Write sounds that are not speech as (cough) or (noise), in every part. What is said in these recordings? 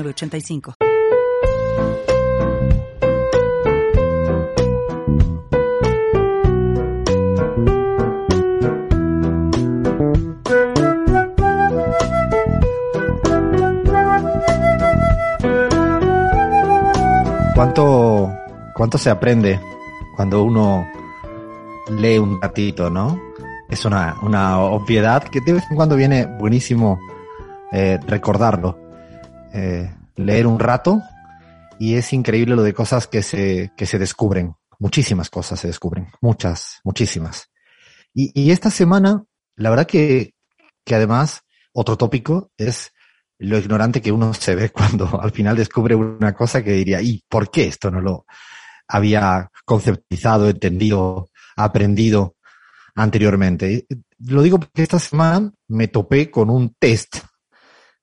85 ¿Cuánto, ¿Cuánto se aprende cuando uno lee un ratito, no? Es una, una obviedad que de vez en cuando viene buenísimo eh, recordarlo. Eh, leer un rato y es increíble lo de cosas que se, que se descubren. Muchísimas cosas se descubren, muchas, muchísimas. Y, y esta semana, la verdad que, que además, otro tópico es lo ignorante que uno se ve (laughs) cuando al final descubre una cosa que diría, ¿y por qué esto no lo había conceptualizado, entendido, aprendido anteriormente? Lo digo porque esta semana me topé con un test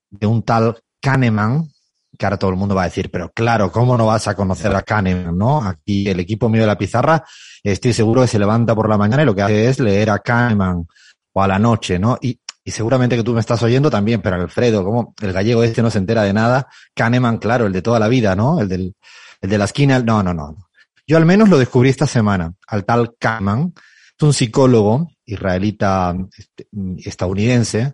de un tal Kahneman, que ahora todo el mundo va a decir, pero claro, ¿cómo no vas a conocer a Kahneman, no? Aquí el equipo mío de la pizarra, estoy seguro que se levanta por la mañana y lo que hace es leer a Kahneman o a la noche, ¿no? Y, y seguramente que tú me estás oyendo también, pero Alfredo, como el gallego este no se entera de nada, Kahneman, claro, el de toda la vida, ¿no? El del, el de la esquina, no, no, no. Yo al menos lo descubrí esta semana, al tal Kahneman, es un psicólogo israelita este, estadounidense,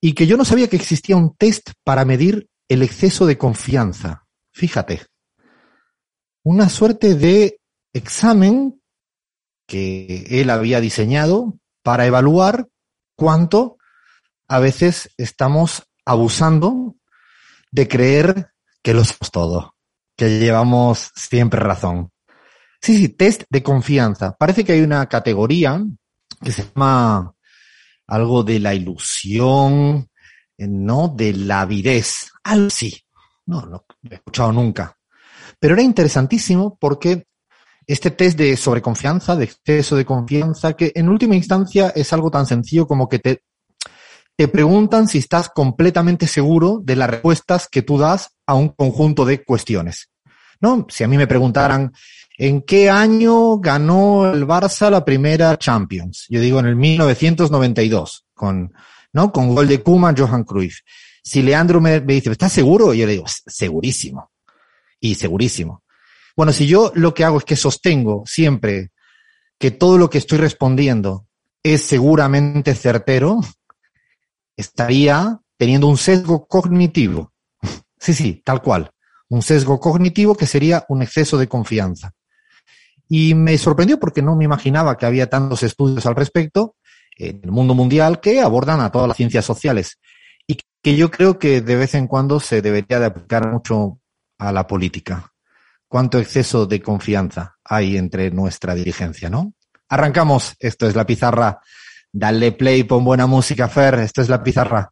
y que yo no sabía que existía un test para medir el exceso de confianza. Fíjate, una suerte de examen que él había diseñado para evaluar cuánto a veces estamos abusando de creer que lo somos todo, que llevamos siempre razón. Sí, sí, test de confianza. Parece que hay una categoría que se llama algo de la ilusión, ¿no? De la avidez, algo así. No, no he escuchado nunca. Pero era interesantísimo porque este test de sobreconfianza, de exceso de confianza, que en última instancia es algo tan sencillo como que te, te preguntan si estás completamente seguro de las respuestas que tú das a un conjunto de cuestiones. ¿No? Si a mí me preguntaran, ¿en qué año ganó el Barça la primera Champions? Yo digo en el 1992, con, ¿no? Con gol de Kuma, Johan Cruyff. Si Leandro me, me dice, ¿estás seguro? Yo le digo, segurísimo. Y segurísimo. Bueno, si yo lo que hago es que sostengo siempre que todo lo que estoy respondiendo es seguramente certero, estaría teniendo un sesgo cognitivo. (laughs) Sí, sí, tal cual. Un sesgo cognitivo que sería un exceso de confianza. Y me sorprendió porque no me imaginaba que había tantos estudios al respecto en el mundo mundial que abordan a todas las ciencias sociales y que yo creo que de vez en cuando se debería de aplicar mucho a la política. Cuánto exceso de confianza hay entre nuestra dirigencia, ¿no? Arrancamos. Esto es la pizarra. Dale play, pon buena música, Fer. Esto es la pizarra.